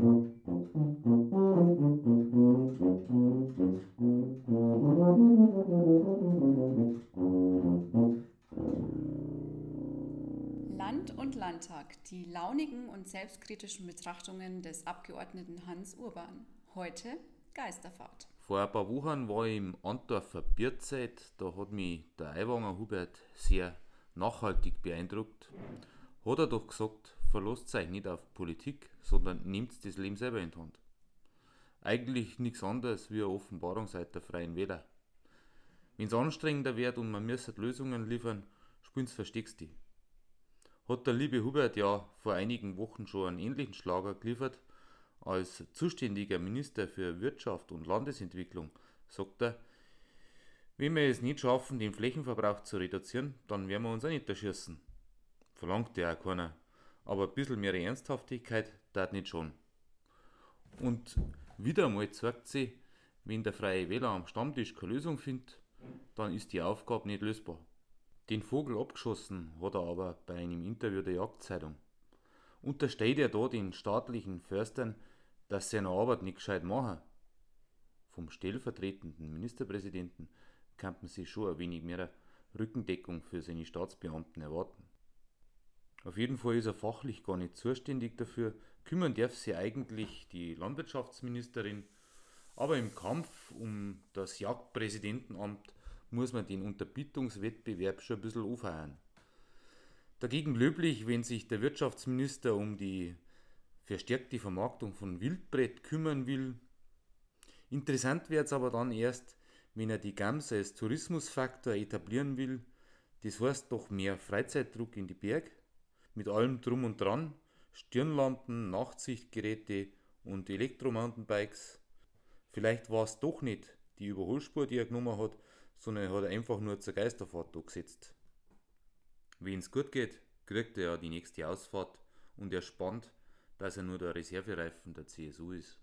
Land und Landtag, die launigen und selbstkritischen Betrachtungen des Abgeordneten Hans Urban. Heute Geisterfahrt. Vor ein paar Wochen war ich im Antwerper Bierzeit, da hat mich der Eiwanger Hubert sehr nachhaltig beeindruckt. Hat er doch gesagt, verlasst euch nicht auf Politik, sondern nehmt das Leben selber in die Hand. Eigentlich nichts anderes wie eine Offenbarung seit der Freien Wähler. Wenn es anstrengender wird und man müsste Lösungen liefern, spielt's versteckst die. Hat der liebe Hubert ja vor einigen Wochen schon einen ähnlichen Schlager geliefert. Als zuständiger Minister für Wirtschaft und Landesentwicklung sagt er, wenn wir es nicht schaffen, den Flächenverbrauch zu reduzieren, dann werden wir uns auch nicht erschießen. Verlangt ja auch keiner. Aber ein bisschen mehr Ernsthaftigkeit tat nicht schon. Und wieder einmal zeigt sie, wenn der Freie Wähler am Stammtisch keine Lösung findet, dann ist die Aufgabe nicht lösbar. Den Vogel abgeschossen hat er aber bei einem Interview der Jagdzeitung. Untersteht er da den staatlichen Förstern, dass sie eine Arbeit nicht gescheit machen? Vom stellvertretenden Ministerpräsidenten kann man sich schon ein wenig mehr Rückendeckung für seine Staatsbeamten erwarten. Auf jeden Fall ist er fachlich gar nicht zuständig dafür. Kümmern darf sich eigentlich die Landwirtschaftsministerin. Aber im Kampf um das Jagdpräsidentenamt muss man den Unterbietungswettbewerb schon ein bisschen aufheuern. Dagegen löblich, wenn sich der Wirtschaftsminister um die verstärkte Vermarktung von Wildbrett kümmern will. Interessant wird es aber dann erst, wenn er die Gams als Tourismusfaktor etablieren will. Das heißt doch mehr Freizeitdruck in die Berg mit allem drum und dran, Stirnlampen, Nachtsichtgeräte und Elektromountainbikes. Vielleicht war es doch nicht die Überholspur, die er genommen hat, sondern er hat einfach nur zur Geisterfahrt gesetzt. Wenn es gut geht, kriegt er ja die nächste Ausfahrt und er spannt, dass er nur der Reservereifen der CSU ist.